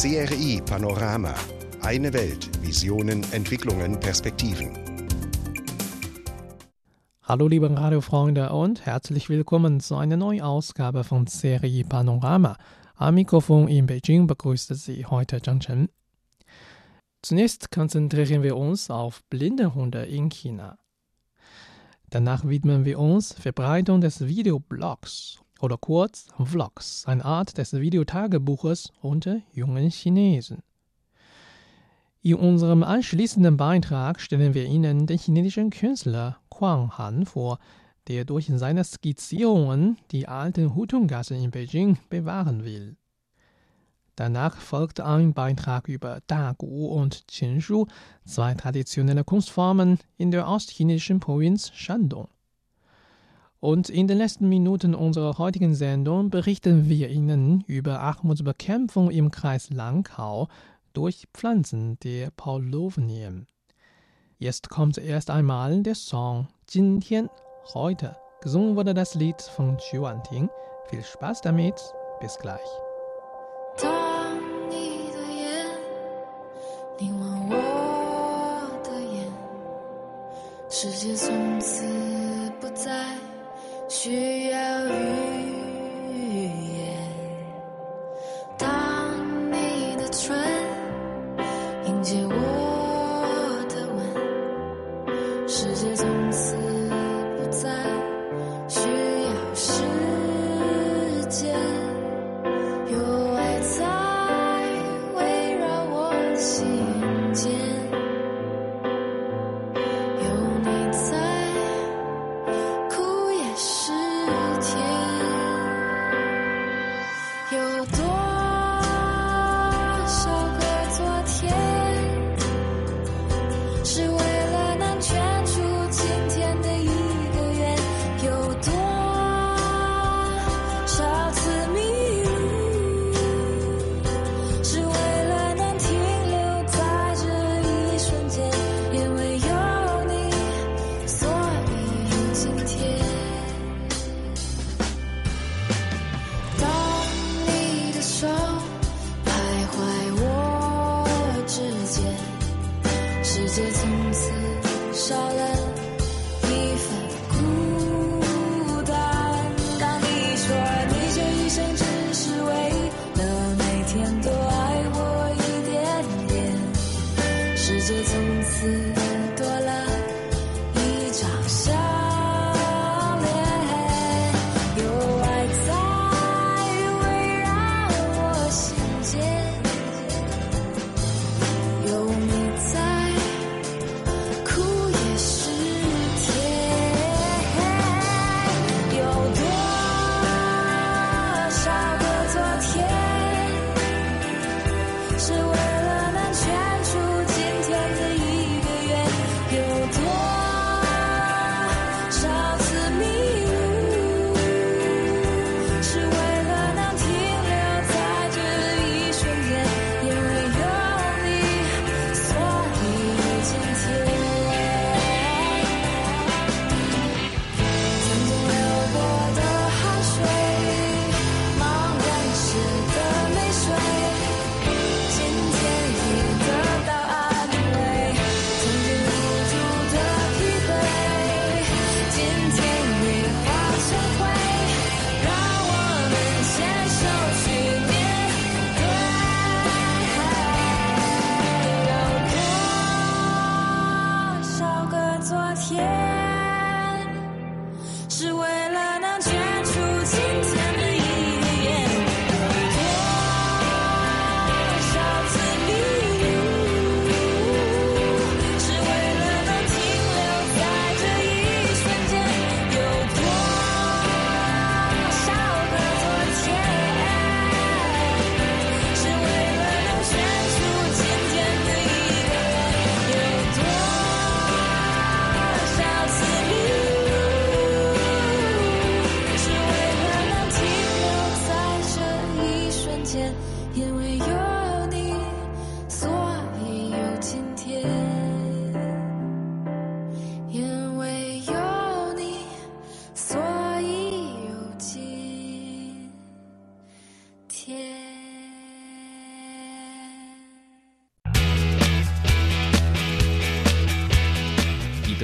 CRI Panorama. Eine Welt. Visionen, Entwicklungen, Perspektiven. Hallo liebe Radiofreunde und herzlich willkommen zu einer neuen Ausgabe von CRI Panorama. Am Mikrofon in Beijing begrüßt Sie heute Zhang Chen. Zunächst konzentrieren wir uns auf Blindenhunde in China. Danach widmen wir uns Verbreitung des Videoblogs oder kurz Vlogs, eine Art des Videotagebuches unter jungen Chinesen. In unserem anschließenden Beitrag stellen wir Ihnen den chinesischen Künstler Quang Han vor, der durch seine Skizzierungen die alten Hutungassen in Beijing bewahren will. Danach folgt ein Beitrag über Dagu und Qinshu, zwei traditionelle Kunstformen in der ostchinesischen Provinz Shandong. Und in den letzten Minuten unserer heutigen Sendung berichten wir Ihnen über Armutsbekämpfung im Kreis Langkau durch Pflanzen der Paulovenien. Jetzt kommt erst einmal der Song Jintian heute. Gesungen wurde das Lied von Xu Wanting. Viel Spaß damit. Bis gleich. 世界从此不再。需要语言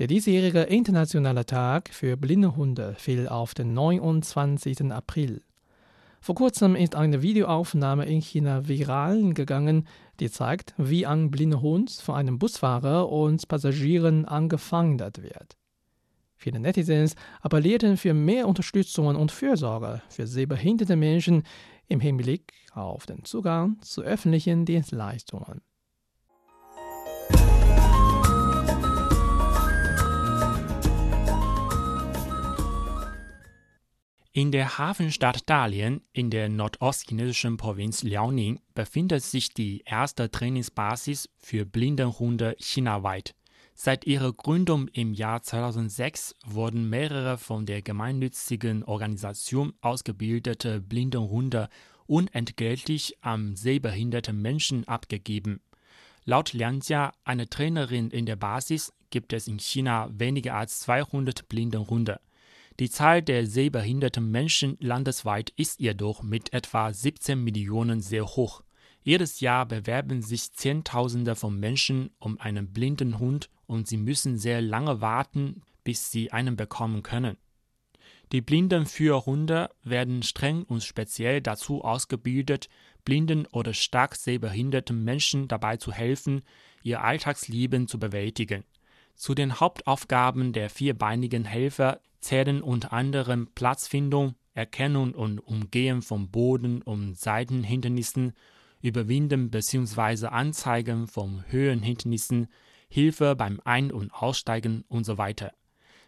Der diesjährige internationale Tag für blinde Hunde fiel auf den 29. April. Vor kurzem ist eine Videoaufnahme in China viral gegangen, die zeigt, wie ein blinder Hund von einem Busfahrer und Passagieren angefangen wird. Viele Netizens appellierten für mehr Unterstützung und Fürsorge für sehbehinderte Menschen im Hinblick auf den Zugang zu öffentlichen Dienstleistungen. In der Hafenstadt Dalian in der nordostchinesischen Provinz Liaoning befindet sich die erste Trainingsbasis für Blindenhunde chinaweit. Seit ihrer Gründung im Jahr 2006 wurden mehrere von der gemeinnützigen Organisation ausgebildete Blindenhunde unentgeltlich an sehbehinderte Menschen abgegeben. Laut Lianjia, eine Trainerin in der Basis, gibt es in China weniger als 200 Blindenhunde. Die Zahl der sehbehinderten Menschen landesweit ist jedoch mit etwa 17 Millionen sehr hoch. Jedes Jahr bewerben sich Zehntausende von Menschen um einen blinden Hund und sie müssen sehr lange warten, bis sie einen bekommen können. Die Blindenführhunde werden streng und speziell dazu ausgebildet, blinden oder stark sehbehinderten Menschen dabei zu helfen, ihr Alltagsleben zu bewältigen. Zu den Hauptaufgaben der vierbeinigen Helfer zählen unter anderem Platzfindung, Erkennung und Umgehen von Boden- und Seitenhindernissen, Überwinden bzw. Anzeigen von Höhenhindernissen, Hilfe beim Ein- und Aussteigen usw.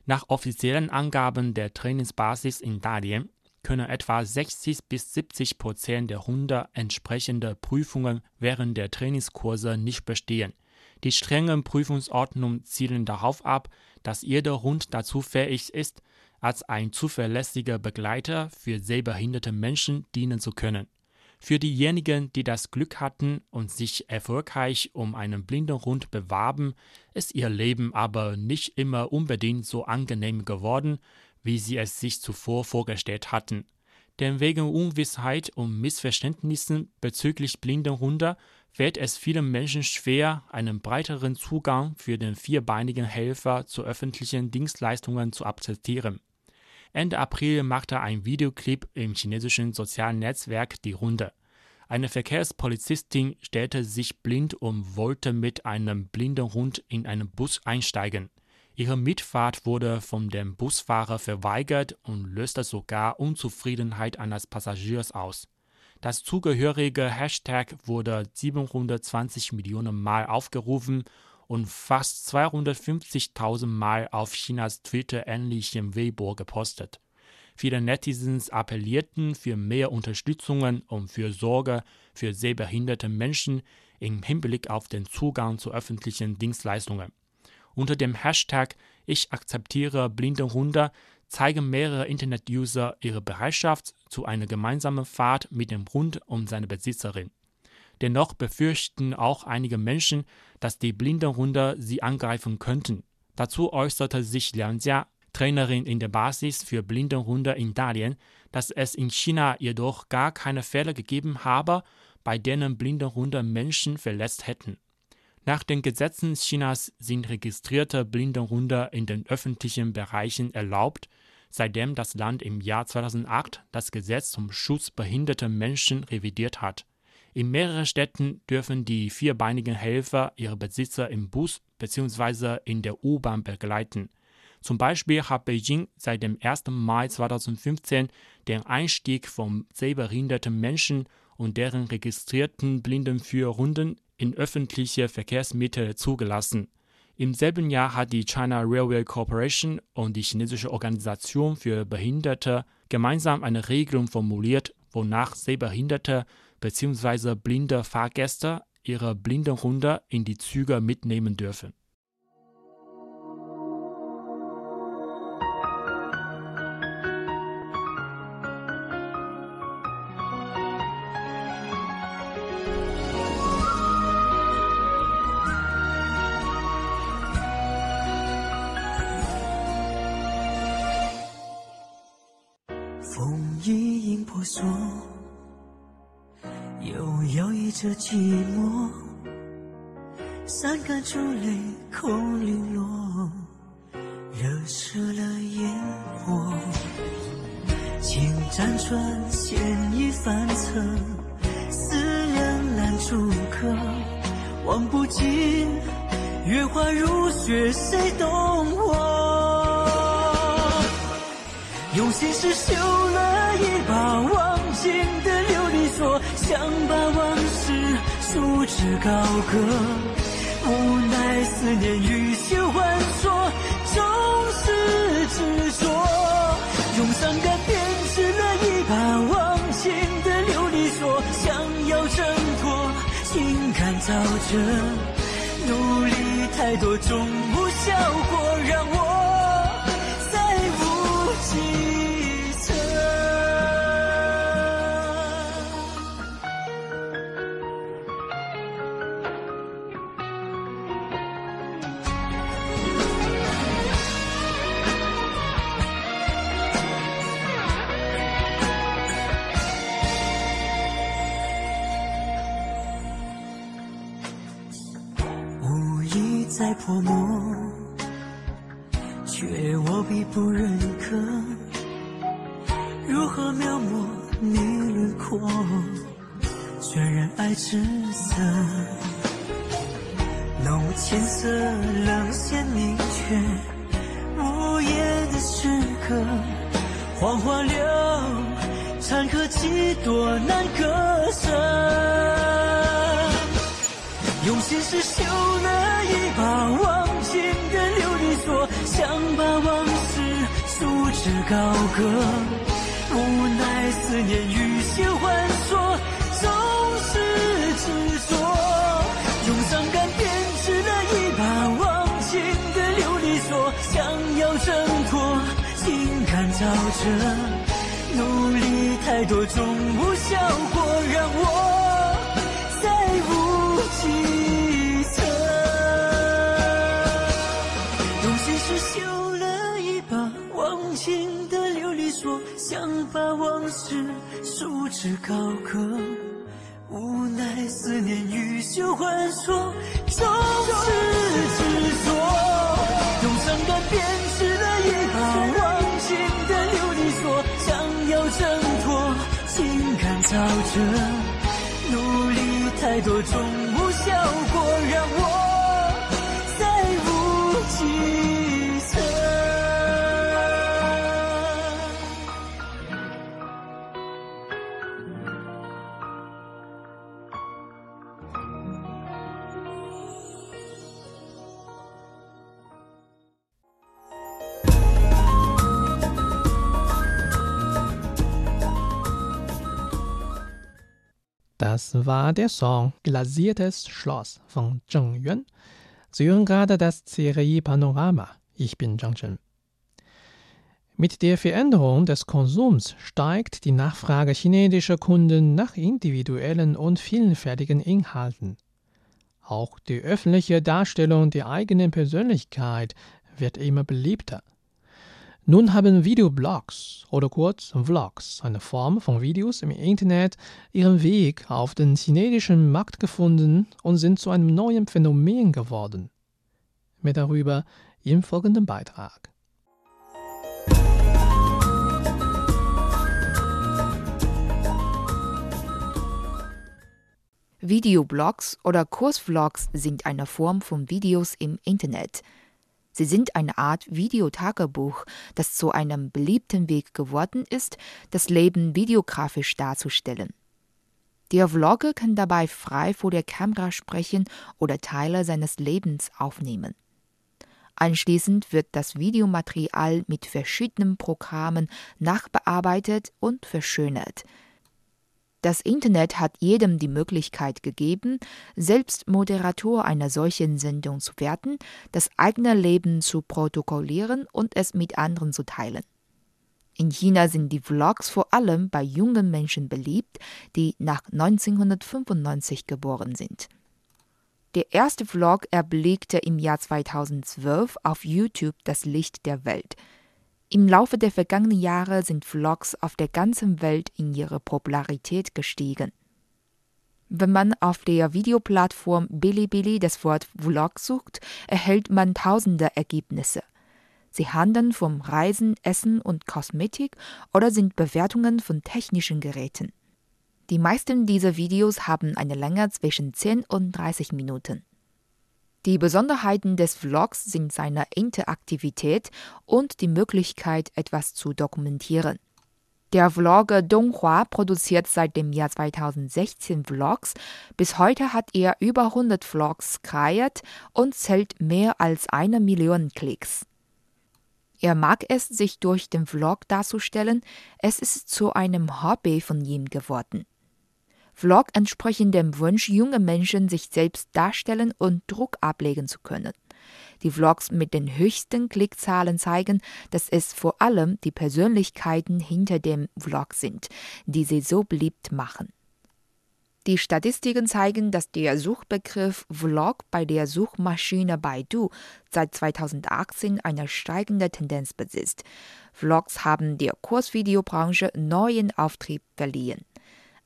Nach offiziellen Angaben der Trainingsbasis in Dalian können etwa 60 bis 70 Prozent der Hunde entsprechende Prüfungen während der Trainingskurse nicht bestehen. Die strengen Prüfungsordnungen zielen darauf ab, dass jeder Hund dazu fähig ist, als ein zuverlässiger Begleiter für sehbehinderte Menschen dienen zu können. Für diejenigen, die das Glück hatten und sich erfolgreich um einen blinden Hund bewarben, ist ihr Leben aber nicht immer unbedingt so angenehm geworden, wie sie es sich zuvor vorgestellt hatten. Denn wegen Unwissheit und Missverständnissen bezüglich blinden Hunde fällt es vielen Menschen schwer, einen breiteren Zugang für den vierbeinigen Helfer zu öffentlichen Dienstleistungen zu akzeptieren. Ende April machte ein Videoclip im chinesischen sozialen Netzwerk die Runde. Eine Verkehrspolizistin stellte sich blind und wollte mit einem blinden Hund in einen Bus einsteigen. Ihre Mitfahrt wurde von dem Busfahrer verweigert und löste sogar Unzufriedenheit eines Passagiers aus. Das zugehörige Hashtag wurde 720 Millionen Mal aufgerufen und fast 250.000 Mal auf Chinas Twitter-ähnlichem Weibo gepostet. Viele Netizens appellierten für mehr Unterstützungen und für Sorge für sehbehinderte Menschen im Hinblick auf den Zugang zu öffentlichen Dienstleistungen. Unter dem Hashtag Ich akzeptiere blinde Hunde zeigen mehrere Internet-User ihre Bereitschaft zu einer gemeinsamen Fahrt mit dem Hund und seiner Besitzerin. Dennoch befürchten auch einige Menschen, dass die blinden Hunde sie angreifen könnten. Dazu äußerte sich Liang Jia, Trainerin in der Basis für blinde Hunde in Dalian, dass es in China jedoch gar keine Fälle gegeben habe, bei denen blinde Hunde Menschen verletzt hätten. Nach den Gesetzen Chinas sind registrierte blinde Hunde in den öffentlichen Bereichen erlaubt, seitdem das Land im Jahr 2008 das Gesetz zum Schutz behinderter Menschen revidiert hat. In mehreren Städten dürfen die vierbeinigen Helfer ihre Besitzer im Bus bzw. in der U-Bahn begleiten. Zum Beispiel hat Beijing seit dem 1. Mai 2015 den Einstieg von sehbehinderten Menschen und deren registrierten Blindenführhunden in öffentliche Verkehrsmittel zugelassen. Im selben Jahr hat die China Railway Corporation und die chinesische Organisation für Behinderte gemeinsam eine Regelung formuliert, wonach sehbehinderte bzw. blinde Fahrgäste ihre blinden Hunde in die Züge mitnehmen dürfen. 寂寞，伞盖住泪空零落，惹湿了烟火。情辗转，千一番侧，思量难住客，望不尽月华如雪，谁懂我？用心事绣了一把忘情的琉璃锁，想把往事素质高歌，无奈思念欲休还说，终是执着。用伤感编织了一把忘情的琉璃锁，想要挣脱，情感沼泽，努力太多，终无效果，让我 pendant 用心事绣了一把忘情的琉璃锁，想把往事束之高阁，无奈思念欲休还说，终是执着。用伤感编织了一把忘情的琉璃锁，想要挣脱，情感沼泽，努力太多，终无效果，让我再无是束之高阁，无奈思念欲休还说，终是执着。用伤感编织了一把忘情的琉璃锁，想要挣脱，情感沼泽。努力太多，终 Das war der Song Glasiertes Schloss von Zheng Yuan. Sie hören gerade das CRI Panorama. Ich bin Zhang Chen. Mit der Veränderung des Konsums steigt die Nachfrage chinesischer Kunden nach individuellen und vielfältigen Inhalten. Auch die öffentliche Darstellung der eigenen Persönlichkeit wird immer beliebter. Nun haben Videoblogs oder kurz Vlogs, eine Form von Videos im Internet, ihren Weg auf den chinesischen Markt gefunden und sind zu einem neuen Phänomen geworden. Mehr darüber im folgenden Beitrag. Videoblogs oder Kursvlogs sind eine Form von Videos im Internet. Sie sind eine Art Videotagebuch, das zu einem beliebten Weg geworden ist, das Leben videografisch darzustellen. Der Vlogger kann dabei frei vor der Kamera sprechen oder Teile seines Lebens aufnehmen. Anschließend wird das Videomaterial mit verschiedenen Programmen nachbearbeitet und verschönert. Das Internet hat jedem die Möglichkeit gegeben, selbst Moderator einer solchen Sendung zu werden, das eigene Leben zu protokollieren und es mit anderen zu teilen. In China sind die Vlogs vor allem bei jungen Menschen beliebt, die nach 1995 geboren sind. Der erste Vlog erblickte im Jahr 2012 auf YouTube das Licht der Welt. Im Laufe der vergangenen Jahre sind Vlogs auf der ganzen Welt in ihre Popularität gestiegen. Wenn man auf der Videoplattform Bilibili das Wort Vlog sucht, erhält man tausende Ergebnisse. Sie handeln vom Reisen, Essen und Kosmetik oder sind Bewertungen von technischen Geräten. Die meisten dieser Videos haben eine Länge zwischen 10 und 30 Minuten. Die Besonderheiten des Vlogs sind seine Interaktivität und die Möglichkeit, etwas zu dokumentieren. Der Vlogger Donghua produziert seit dem Jahr 2016 Vlogs. Bis heute hat er über 100 Vlogs kreiert und zählt mehr als eine Million Klicks. Er mag es, sich durch den Vlog darzustellen. Es ist zu einem Hobby von ihm geworden. Vlog entsprechen dem Wunsch junger Menschen, sich selbst darstellen und Druck ablegen zu können. Die Vlogs mit den höchsten Klickzahlen zeigen, dass es vor allem die Persönlichkeiten hinter dem Vlog sind, die sie so beliebt machen. Die Statistiken zeigen, dass der Suchbegriff Vlog bei der Suchmaschine Baidu seit 2018 eine steigende Tendenz besitzt. Vlogs haben der Kursvideobranche neuen Auftrieb verliehen.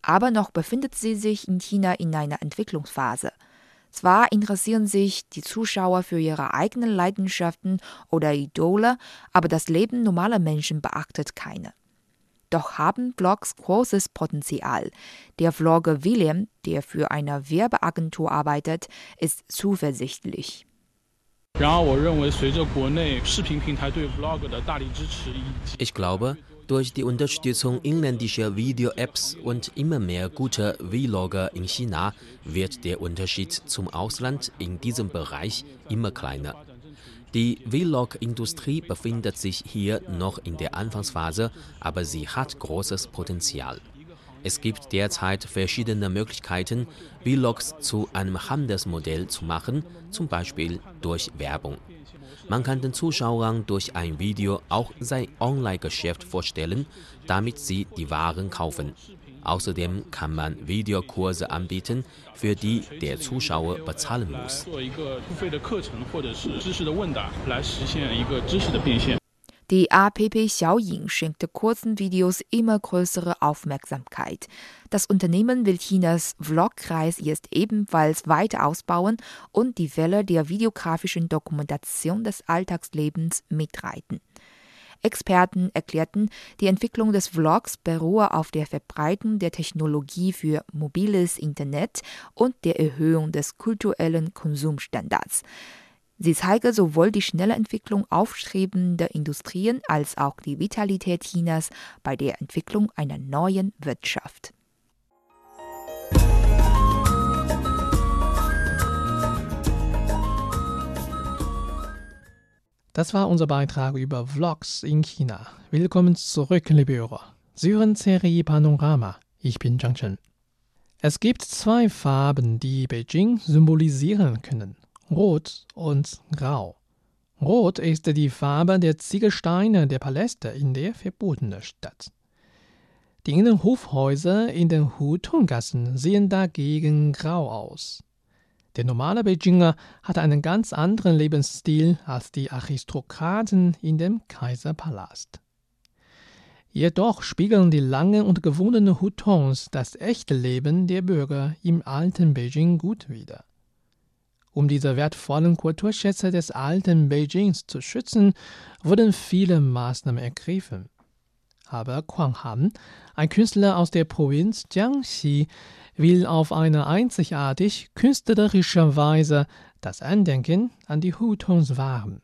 Aber noch befindet sie sich in China in einer Entwicklungsphase. Zwar interessieren sich die Zuschauer für ihre eigenen Leidenschaften oder Idole, aber das Leben normaler Menschen beachtet keine. Doch haben Blogs großes Potenzial. Der Vlogger William, der für eine Werbeagentur arbeitet, ist zuversichtlich. Ich glaube, durch die Unterstützung inländischer Video-Apps und immer mehr guter Vlogger in China wird der Unterschied zum Ausland in diesem Bereich immer kleiner. Die Vlog-Industrie befindet sich hier noch in der Anfangsphase, aber sie hat großes Potenzial. Es gibt derzeit verschiedene Möglichkeiten, Vlogs zu einem Handelsmodell zu machen, zum Beispiel durch Werbung. Man kann den Zuschauern durch ein Video auch sein Online-Geschäft vorstellen, damit sie die Waren kaufen. Außerdem kann man Videokurse anbieten, für die der Zuschauer bezahlen muss. Die APP Xiaoying schenkte kurzen Videos immer größere Aufmerksamkeit. Das Unternehmen will Chinas Vlogkreis jetzt ebenfalls weiter ausbauen und die Welle der videografischen Dokumentation des Alltagslebens mitreiten. Experten erklärten, die Entwicklung des Vlogs beruhe auf der Verbreitung der Technologie für mobiles Internet und der Erhöhung des kulturellen Konsumstandards. Sie zeige sowohl die schnelle Entwicklung aufstrebender Industrien als auch die Vitalität Chinas bei der Entwicklung einer neuen Wirtschaft. Das war unser Beitrag über Vlogs in China. Willkommen zurück, liebe Hörer. Sie hören Serie Panorama. Ich bin Zhang Chen. Es gibt zwei Farben, die Beijing symbolisieren können. Rot und Grau. Rot ist die Farbe der Ziegelsteine der Paläste in der verbotenen Stadt. Die Innenhofhäuser in den Hutonggassen sehen dagegen grau aus. Der normale Beijinger hat einen ganz anderen Lebensstil als die Aristokraten in dem Kaiserpalast. Jedoch spiegeln die langen und gewundenen Hutons das echte Leben der Bürger im alten Beijing gut wider. Um diese wertvollen Kulturschätze des alten Beijings zu schützen, wurden viele Maßnahmen ergriffen. Aber Quang Han, ein Künstler aus der Provinz Jiangxi, will auf eine einzigartig künstlerische Weise das Andenken an die Hutons wahren.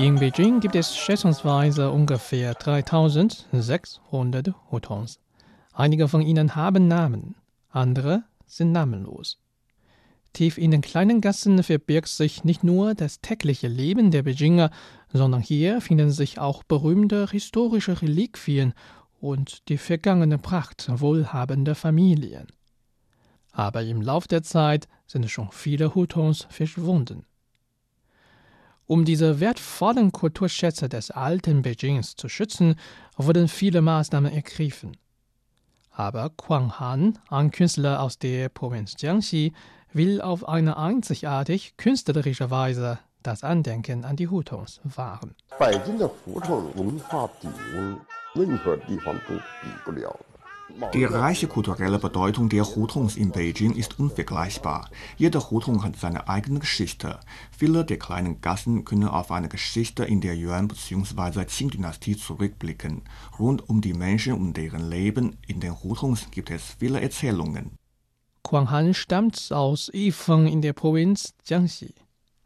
In Beijing gibt es schätzungsweise ungefähr 3600 Hutons. Einige von ihnen haben Namen, andere sind namenlos. Tief in den kleinen Gassen verbirgt sich nicht nur das tägliche Leben der Beijinger, sondern hier finden sich auch berühmte historische Reliquien und die vergangene Pracht wohlhabender Familien. Aber im Lauf der Zeit sind schon viele Hutons verschwunden. Um diese wertvollen Kulturschätze des alten Beijings zu schützen, wurden viele Maßnahmen ergriffen. Aber Quang Han, ein Künstler aus der Provinz Jiangxi, will auf eine einzigartig künstlerische Weise das Andenken an die Hutongs wahren. Die reiche kulturelle Bedeutung der Hutons in Beijing ist unvergleichbar. Jeder Hutung hat seine eigene Geschichte. Viele der kleinen Gassen können auf eine Geschichte in der Yuan- bzw. Qing-Dynastie zurückblicken. Rund um die Menschen und deren Leben in den Hutungs gibt es viele Erzählungen. Quang Han stammt aus Yifeng in der Provinz Jiangxi.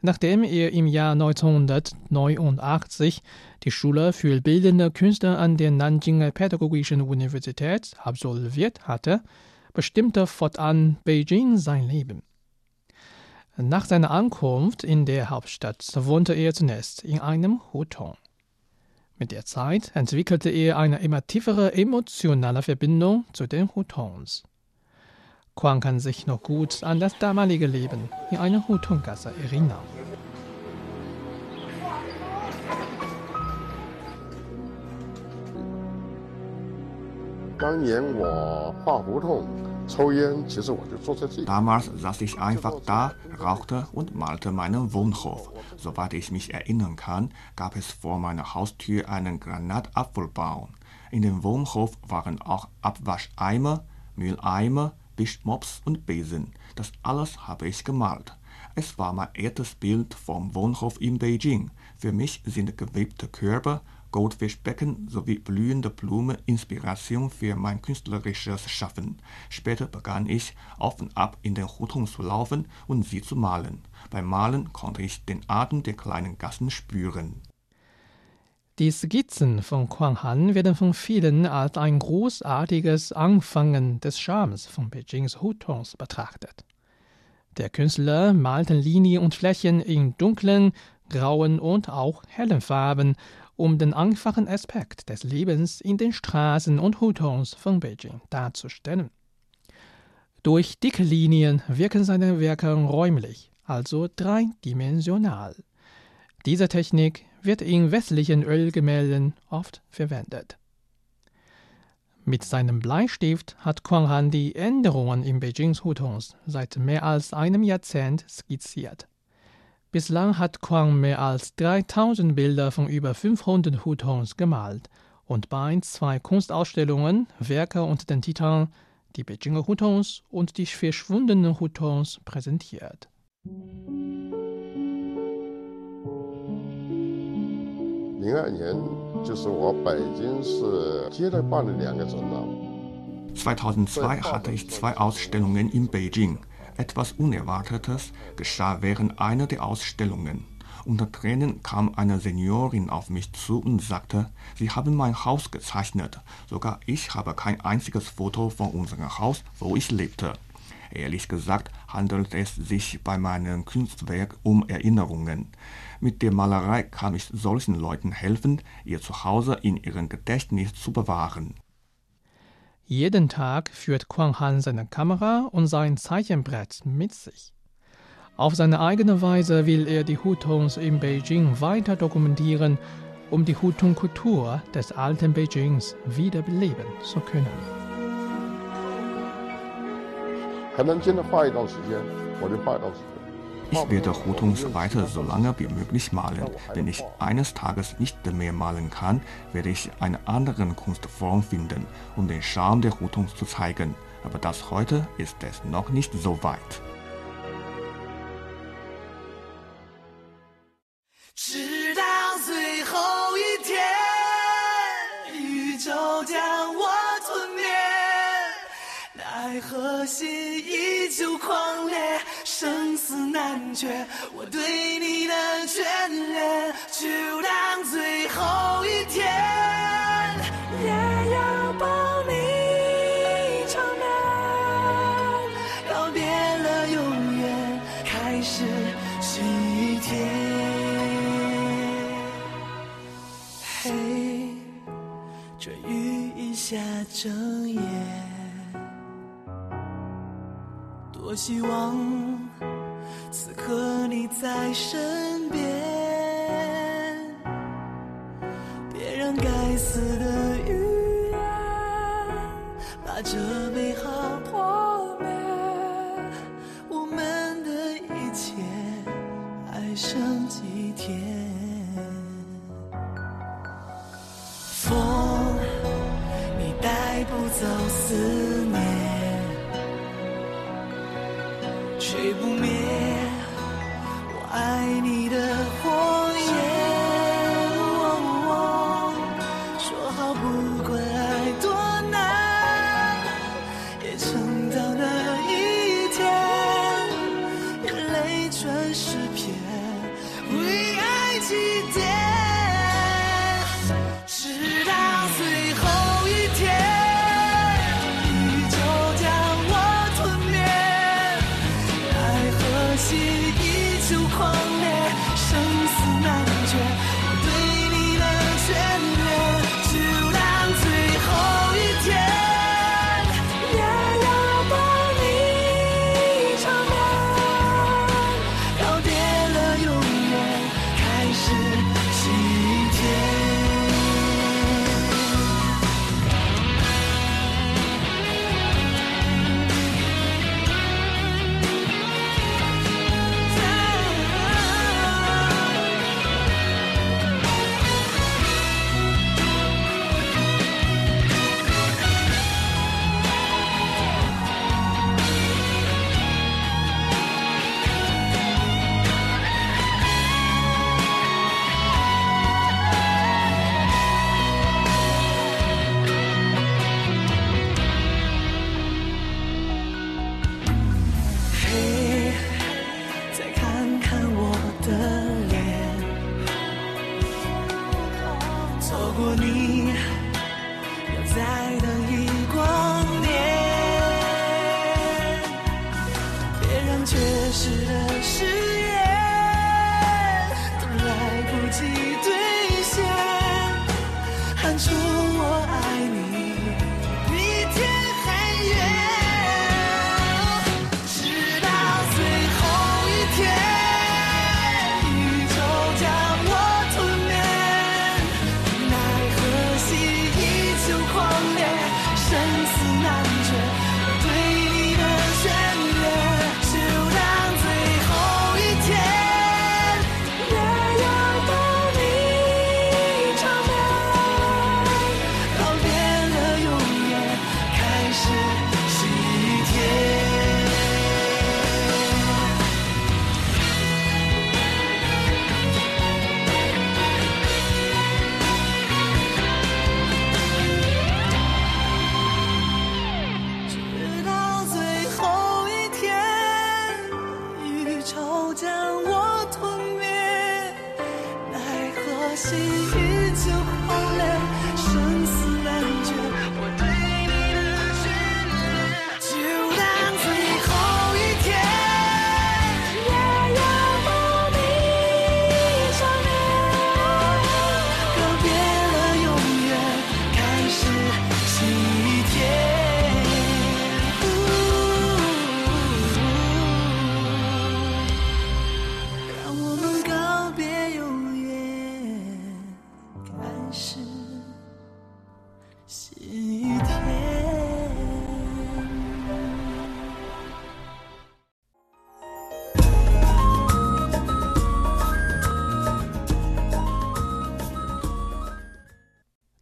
Nachdem er im Jahr 1989 die Schule für bildende Künste an der Nanjinger Pädagogischen Universität absolviert hatte, bestimmte fortan Beijing sein Leben. Nach seiner Ankunft in der Hauptstadt wohnte er zunächst in einem Hutong. Mit der Zeit entwickelte er eine immer tiefere emotionale Verbindung zu den Hutons. Quang kann sich noch gut an das damalige Leben in einer Hutungasse erinnern. Damals saß ich einfach da, rauchte und malte meinen Wohnhof. Soweit ich mich erinnern kann, gab es vor meiner Haustür einen Granatapfelbaum. In dem Wohnhof waren auch Abwascheimer, Mülleimer, Wischmops und Besen. Das alles habe ich gemalt. Es war mein erstes Bild vom Wohnhof in Beijing. Für mich sind gewebte Körper, Goldfischbecken sowie blühende Blumen Inspiration für mein künstlerisches Schaffen. Später begann ich, auf und ab in den Hutong zu laufen und sie zu malen. Beim Malen konnte ich den Atem der kleinen Gassen spüren. Die Skizzen von Quang Han werden von vielen als ein großartiges Anfangen des Charmes von Beijings Hutongs betrachtet. Der Künstler malte Linien und Flächen in dunklen, grauen und auch hellen Farben, um den einfachen Aspekt des Lebens in den Straßen und Hutongs von Beijing darzustellen. Durch dicke Linien wirken seine Werke räumlich, also dreidimensional. Diese Technik wird in westlichen Ölgemälden oft verwendet. Mit seinem Bleistift hat Quang Han die Änderungen in Beijings Hutongs seit mehr als einem Jahrzehnt skizziert. Bislang hat Quang mehr als 3000 Bilder von über 500 Hutongs gemalt und bei zwei Kunstausstellungen Werke unter den Titeln Die Beijinger Hutongs und die verschwundenen Hutongs präsentiert. 零二年就是我北京市接着办了两个展览。 2002 hatte ich zwei Ausstellungen in Beijing. Etwas Unerwartetes geschah während einer der Ausstellungen. Unter Tränen kam eine Seniorin auf mich zu und sagte, Sie haben mein Haus gezeichnet. Sogar ich habe kein einziges Foto von unserem Haus, wo ich lebte. Ehrlich gesagt handelt es sich bei meinem Kunstwerk um Erinnerungen. Mit der Malerei kann ich solchen Leuten helfen, ihr Zuhause in ihrem Gedächtnis zu bewahren. Jeden Tag führt Quang Han seine Kamera und sein Zeichenbrett mit sich. Auf seine eigene Weise will er die Hutongs in Beijing weiter dokumentieren, um die Hutung-Kultur des alten Beijings wiederbeleben zu können. 还能坚持画一段时间，我就画一段时间。 Ich werde Hutungs weiter so lange wie möglich malen. Wenn ich eines Tages nicht mehr malen kann, werde ich eine andere Kunstform finden, um den Charme der Hutungs zu zeigen. Aber das heute ist es noch nicht so weit. 生死难决。我对你的眷恋，就当最后一天，也要抱你长眠，告别了永远，开始新一天。嘿，这雨一下整夜，多希望和你在身边，别让该死的语言把这美好破灭，我们的一切还剩几天？风，你带不走思念。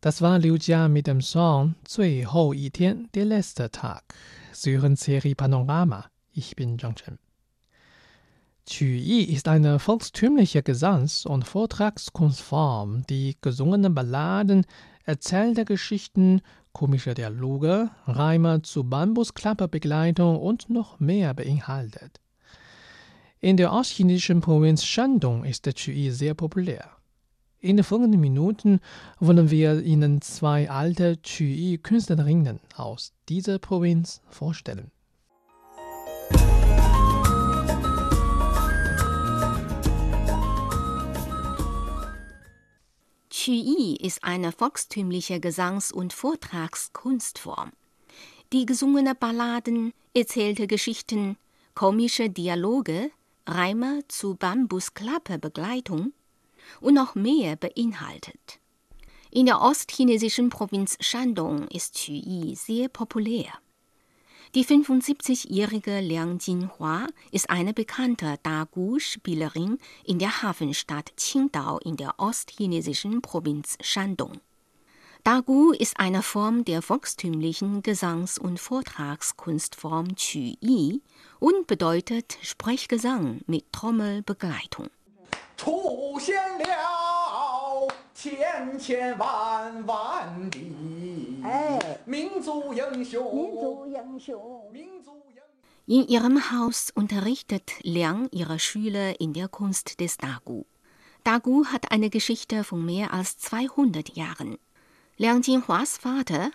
Das war Liu Jia mit dem Song 最后一天 der letzte Tag. Sie hören Serie Panorama. Ich bin Zhang Chen. Qu Yi ist eine volkstümliche Gesangs- und Vortragskunstform, die gesungene Balladen, erzählte Geschichten, komische Dialoge, Reime zu Bambusklapperbegleitung und noch mehr beinhaltet. In der ostchinesischen Provinz Shandong ist der Qu Yi sehr populär. In den folgenden Minuten wollen wir Ihnen zwei alte Qu Yi-Künstlerinnen aus dieser Provinz vorstellen. Qu Yi ist eine volkstümliche Gesangs- und Vortragskunstform. Die gesungene Balladen, erzählte Geschichten, komische Dialoge, Reime zu Bambusklapperbegleitung und noch mehr beinhaltet. In der ostchinesischen Provinz Shandong ist Qu Yi sehr populär. Die 75-jährige Liang Jinhua ist eine bekannte Dagu-Spielerin in der Hafenstadt Qingdao in der ostchinesischen Provinz Shandong. Dagu ist eine Form der volkstümlichen Gesangs- und Vortragskunstform Qu Yi und bedeutet Sprechgesang mit Trommelbegleitung. 出现了千千万万的民族英雄，民族英雄，民族。 In ihrem Haus unterrichtet Liang ihre Schüler in der Kunst des Dagu. Dagu hat eine Geschichte von mehr als 200 Jahren. Liang Jinhuas Vater,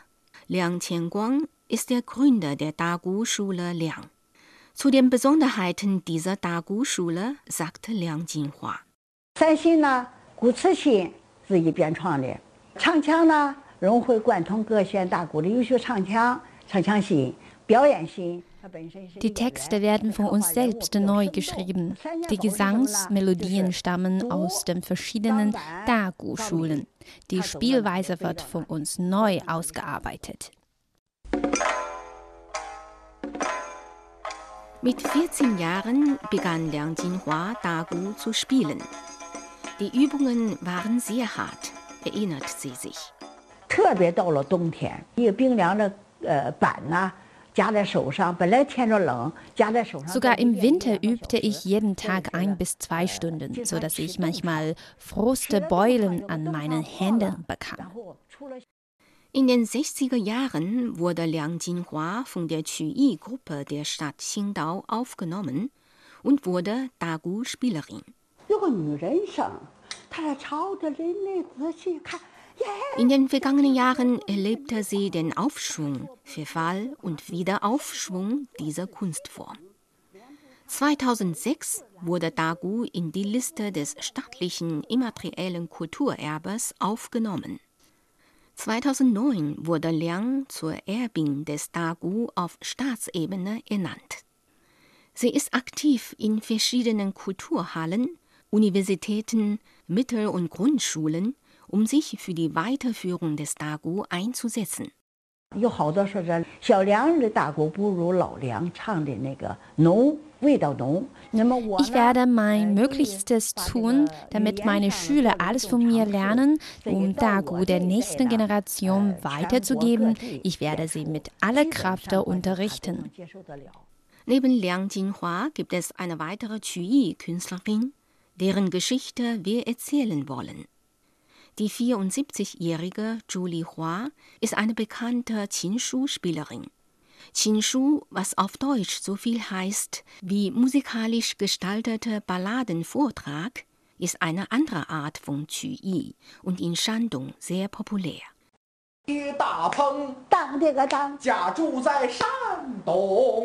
Liang Qianguang, ist der Gründer der Dagu-Schule Liang. Zu den Besonderheiten dieser Dagu-Schule sagte Liang Jinhua. 三星呢，古瓷琴自己编创的，唱腔呢融会贯通各县大鼓的优秀唱腔、唱腔心、表演心。 Die Texte werden von uns selbst neu geschrieben. Die Gesangsmelodien stammen aus den verschiedenen Dagu-Schulen. Die Spielweise wird von uns neu ausgearbeitet. Mit 14 Jahren begann Liang Jinhua Dagu zu spielen. Die Übungen waren sehr hart, erinnert sie sich. 特别到了冬天，一个冰凉的呃板呐、夹在手上，本来天着冷，夹在手上。 Sogar im Winter übte ich jeden Tag ein bis zwei Stunden, sodass ich manchmal Frostebeulen an meinen Händen bekam. In den 60er Jahren wurde Liang Jinhua von der Qi-Gruppe der Stadt Qingdao aufgenommen und wurde Dagu-Spielerin. In den vergangenen Jahren erlebte sie den Aufschwung, Verfall und Wiederaufschwung dieser Kunstform. 2006 wurde Dagu in die Liste des staatlichen immateriellen Kulturerbes aufgenommen. 2009 wurde Liang zur Erbin des Dagu auf Staatsebene ernannt. Sie ist aktiv in verschiedenen Kulturhallen Universitäten, Mittel- und Grundschulen, um sich für die Weiterführung des Dagu einzusetzen. Ich werde mein Möglichstes tun, damit meine Schüler alles von mir lernen, um Dagu der nächsten Generation weiterzugeben. Ich werde sie mit aller Kraft unterrichten. Neben Liang Jinhua gibt es eine weitere Qi-Künstlerin, deren Geschichte wir erzählen wollen. Die 74-jährige Julie Hua ist eine bekannte Qinshu-Spielerin. Qinshu, was auf Deutsch so viel heißt wie musikalisch gestaltete Balladenvortrag, ist eine andere Art von Qi und in Shandong sehr populär.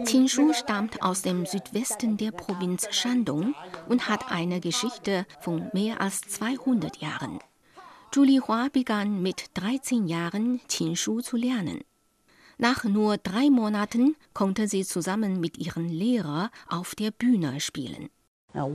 Qinshu stammt aus dem Südwesten der Provinz Shandong und hat eine Geschichte von mehr als 200 Jahren. Julie Hua begann mit 13 Jahren Qinshu zu lernen. Nach nur drei Monaten konnte sie zusammen mit ihrem Lehrer auf der Bühne spielen. 呃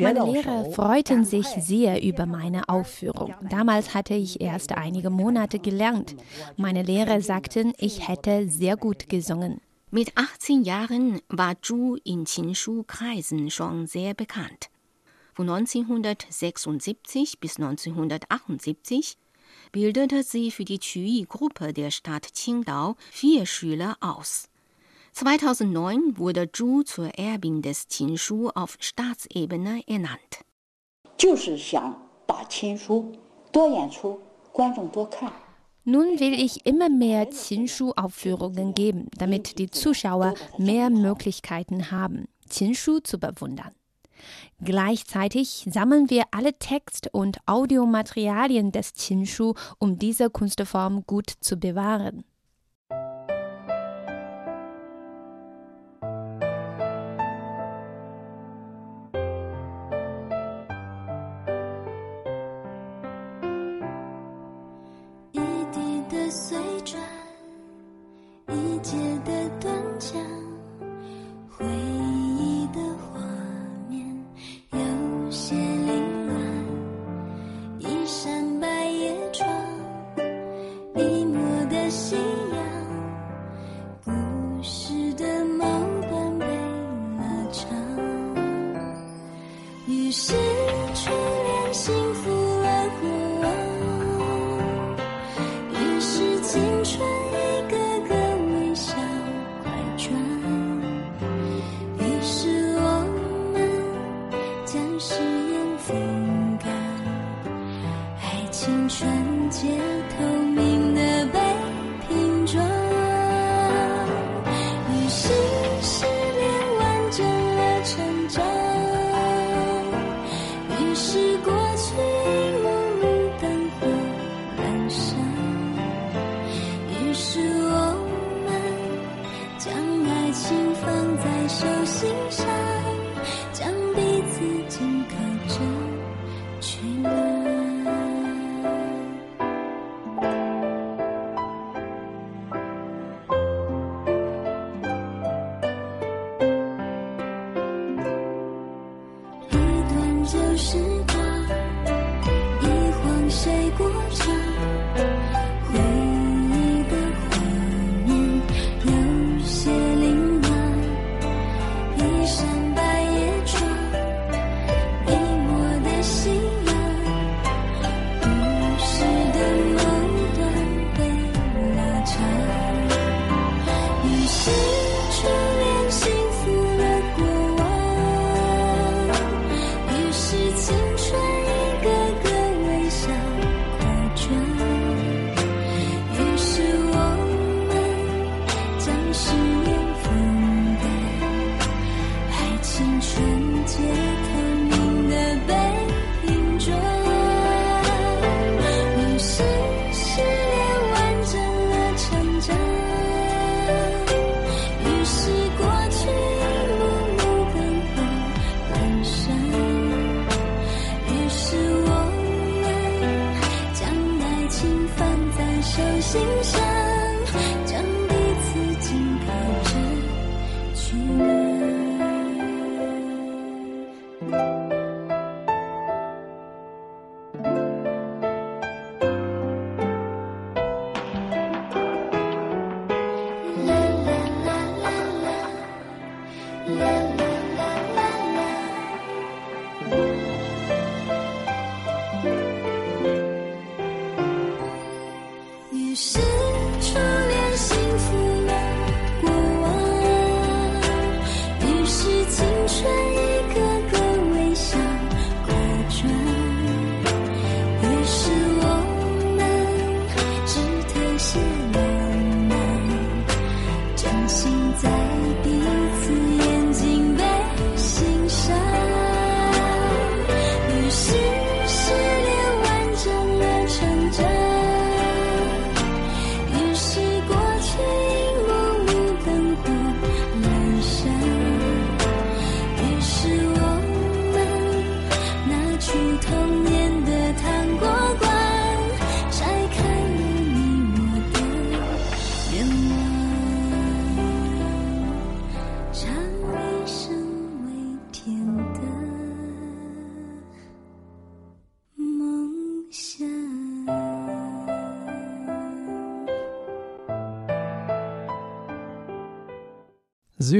meine Lehrer freuten sich sehr über meine Aufführung. Damals hatte ich erst einige Monate gelernt. Meine Lehrer sagten, ich hätte sehr gut gesungen. Mit 18 Jahren war Zhu in Qinshu-Kreisen schon sehr bekannt. Von 1976 bis 1978 bildete sie für die Qi-Gruppe der Stadt Qingdao vier Schüler aus. 2009 wurde Zhu zur Erbin des Qinshu auf Staatsebene ernannt. Nun will ich immer mehr Qinshu-Aufführungen geben, damit die Zuschauer mehr Möglichkeiten haben, Qinshu zu bewundern. Gleichzeitig sammeln wir alle Text- und Audiomaterialien des Qinshu, um diese Kunstform gut zu bewahren.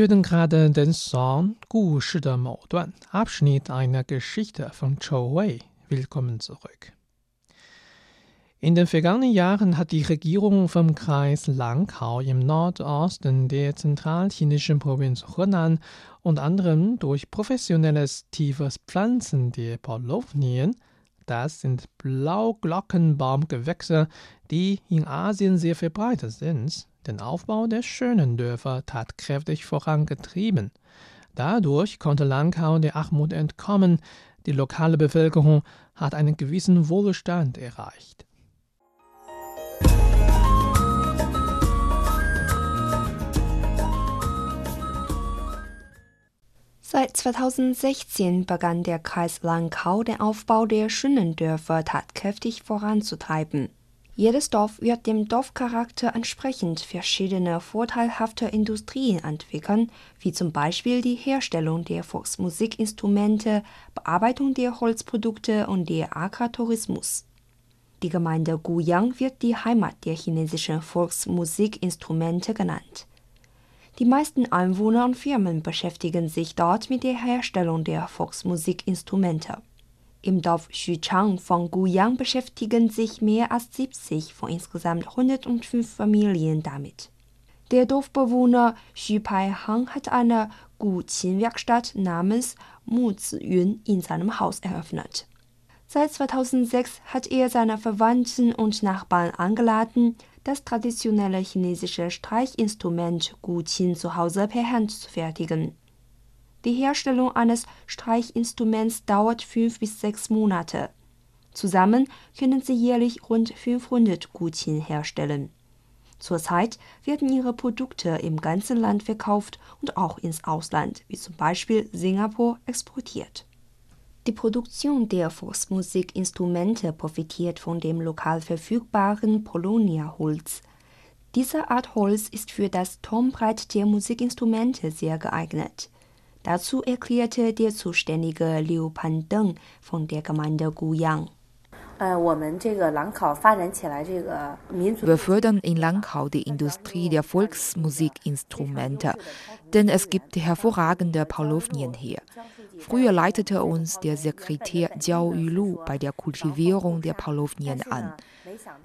hören gerade den Song Gushi de Moduan, Abschnitt einer Geschichte von Chou Wei. Willkommen zurück. In den vergangenen Jahren hat die Regierung vom Kreis Langkau im Nordosten der zentralchinesischen Provinz Hunan unter anderem durch professionelles tiefes Pflanzen der Polonien, das sind Blauglockenbaumgewächse, die in Asien sehr verbreitet sind, den Aufbau der schönen Dörfer tatkräftig vorangetrieben. Dadurch konnte Langkau der Armut entkommen, die lokale Bevölkerung hat einen gewissen Wohlstand erreicht. Seit 2016 begann der Kreis Langkau den Aufbau der schönen Dörfer tatkräftig voranzutreiben. Jedes Dorf wird dem Dorfcharakter entsprechend verschiedene vorteilhafte Industrien entwickeln, wie zum Beispiel die Herstellung der Volksmusikinstrumente, Bearbeitung der Holzprodukte und der Agrartourismus. Die Gemeinde Guyang wird die Heimat der chinesischen Volksmusikinstrumente genannt. Die meisten Einwohner und Firmen beschäftigen sich dort mit der Herstellung der Volksmusikinstrumente. Im Dorf Xuchang von Guyang beschäftigen sich mehr als 70 von insgesamt 105 Familien damit. Der Dorfbewohner Xu Pai Hang hat eine Gu-Qin-Werkstatt namens Mu Ziyun in seinem Haus eröffnet. Seit 2006 hat er seine Verwandten und Nachbarn eingeladen, das traditionelle chinesische Streichinstrument Gu-Qin zu Hause per Hand zu fertigen. Die Herstellung eines Streichinstruments dauert fünf bis sechs Monate. Zusammen können sie jährlich rund 500 Gu-Qin herstellen. Zurzeit werden ihre Produkte im ganzen Land verkauft und auch ins Ausland, wie zum Beispiel Singapur, exportiert. Die Produktion der Volksmusikinstrumente profitiert von dem lokal verfügbaren Polonia-Holz. Diese Art Holz ist für das Tonbreit der Musikinstrumente sehr geeignet. Dazu erklärte der zuständige Liu Pandeng von der Gemeinde Guyang. Wir fördern in Langkau die Industrie der Volksmusikinstrumente, denn es gibt hervorragende Paulownien hier. Früher leitete uns der Sekretär Jiao Yulu bei der Kultivierung der Paulownien an.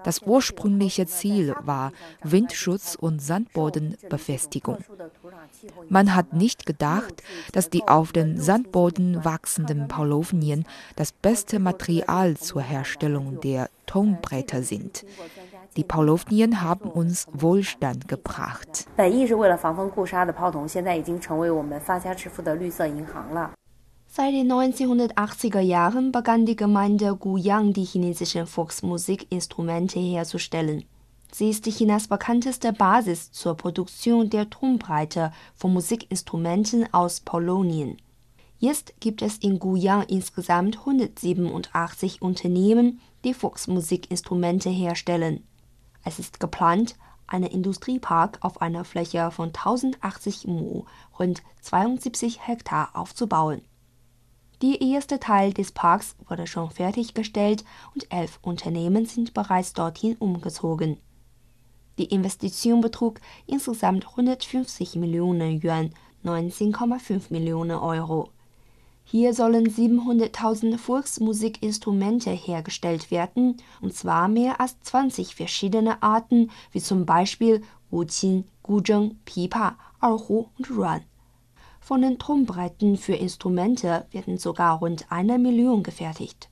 Das ursprüngliche Ziel war Windschutz und Sandbodenbefestigung. Man hat nicht gedacht, dass die auf den Sandboden wachsenden Paulownien das beste Material zur Herstellung der Tonbretter sind. Die Paulownien haben uns Wohlstand gebracht. Seit den 1980er Jahren begann die Gemeinde Guyang die chinesischen Volksmusikinstrumente herzustellen. Sie ist Chinas bekannteste Basis zur Produktion der Tonbreite von Musikinstrumenten aus Polonien. Jetzt gibt es in Guyang insgesamt 187 Unternehmen, die Volksmusikinstrumente herstellen. Es ist geplant, einen Industriepark auf einer Fläche von 1080 Mu, rund 72 Hektar, aufzubauen. Der erste Teil des Parks wurde schon fertiggestellt und elf Unternehmen sind bereits dorthin umgezogen. Die Investition betrug insgesamt 150 Millionen Yuan, 19,5 Millionen Euro. Hier sollen 700.000 Volksmusikinstrumente hergestellt werden, und zwar mehr als 20 verschiedene Arten, wie zum Beispiel Wuqin, Guzheng, Pipa, Erhu und Ruan. Von den Tonbreiten für Instrumente werden sogar rund eine Million gefertigt.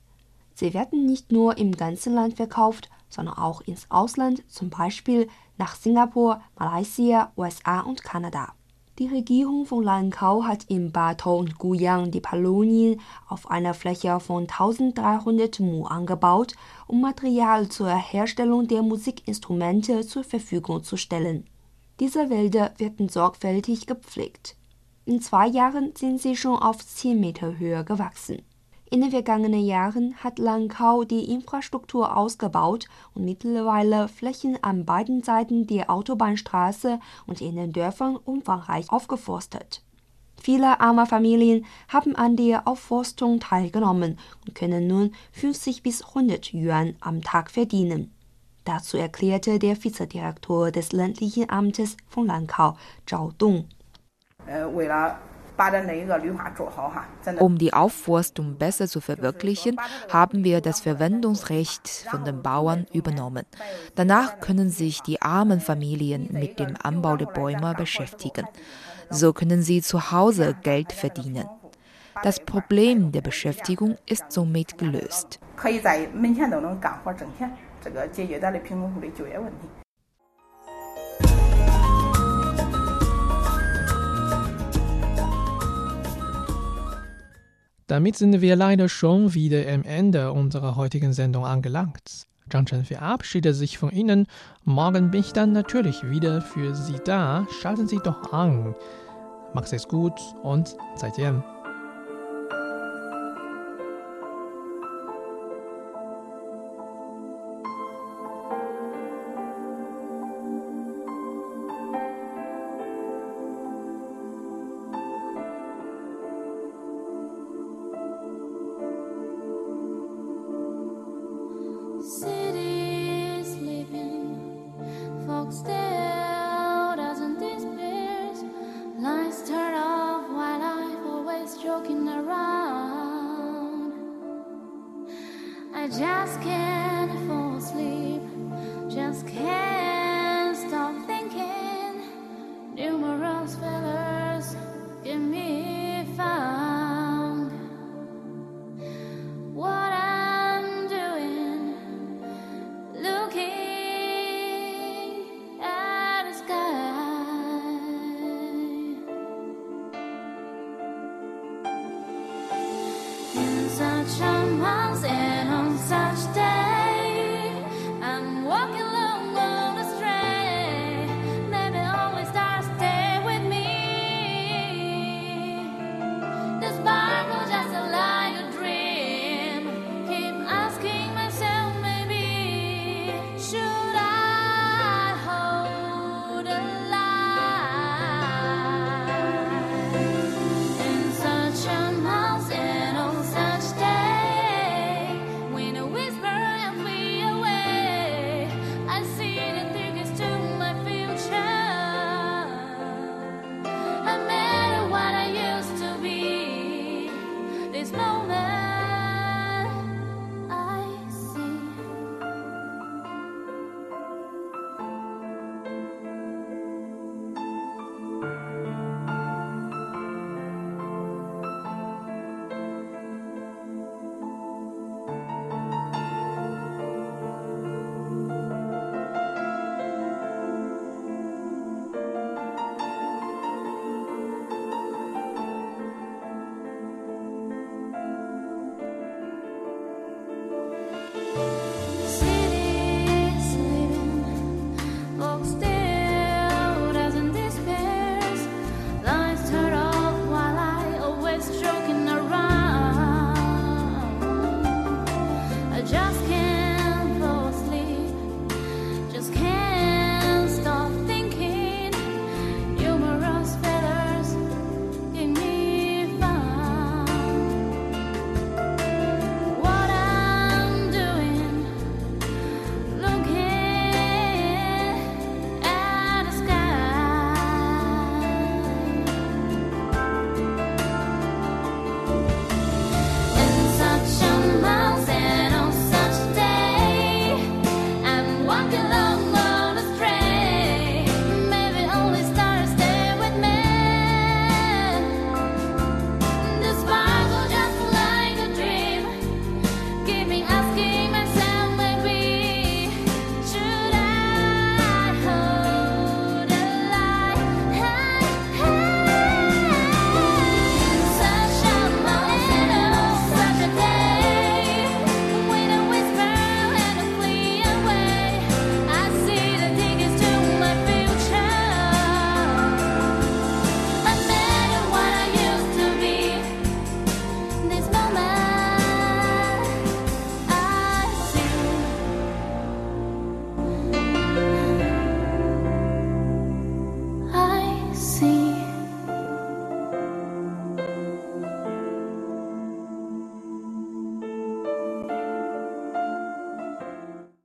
Sie werden nicht nur im ganzen Land verkauft, sondern auch ins Ausland, zum Beispiel nach Singapur, Malaysia, USA und Kanada. Die Regierung von Lankau hat in Bato und Guyang die Palonien auf einer Fläche von 1300 Mu angebaut, um Material zur Herstellung der Musikinstrumente zur Verfügung zu stellen. Diese Wälder werden sorgfältig gepflegt. In zwei Jahren sind sie schon auf 10 Meter Höhe gewachsen. In den vergangenen Jahren hat Lankau die Infrastruktur ausgebaut und mittlerweile Flächen an beiden Seiten der Autobahnstraße und in den Dörfern umfangreich aufgeforstet. Viele arme Familien haben an der Aufforstung teilgenommen und können nun 50 bis 100 Yuan am Tag verdienen. Dazu erklärte der Vizedirektor des ländlichen Amtes von Lankau, Zhao Dong. Um die Aufforstung besser zu verwirklichen, haben wir das Verwendungsrecht von den Bauern übernommen. Danach können sich die armen Familien mit dem Anbau der Bäume beschäftigen. So können sie zu Hause Geld verdienen. Das Problem der Beschäftigung ist somit gelöst. Damit sind wir leider schon wieder am Ende unserer heutigen Sendung angelangt. Zhang Chen verabschiedet sich von Ihnen. Morgen bin ich dann natürlich wieder für Sie da. Schalten Sie doch an. Macht es gut und 再 Such a miles and just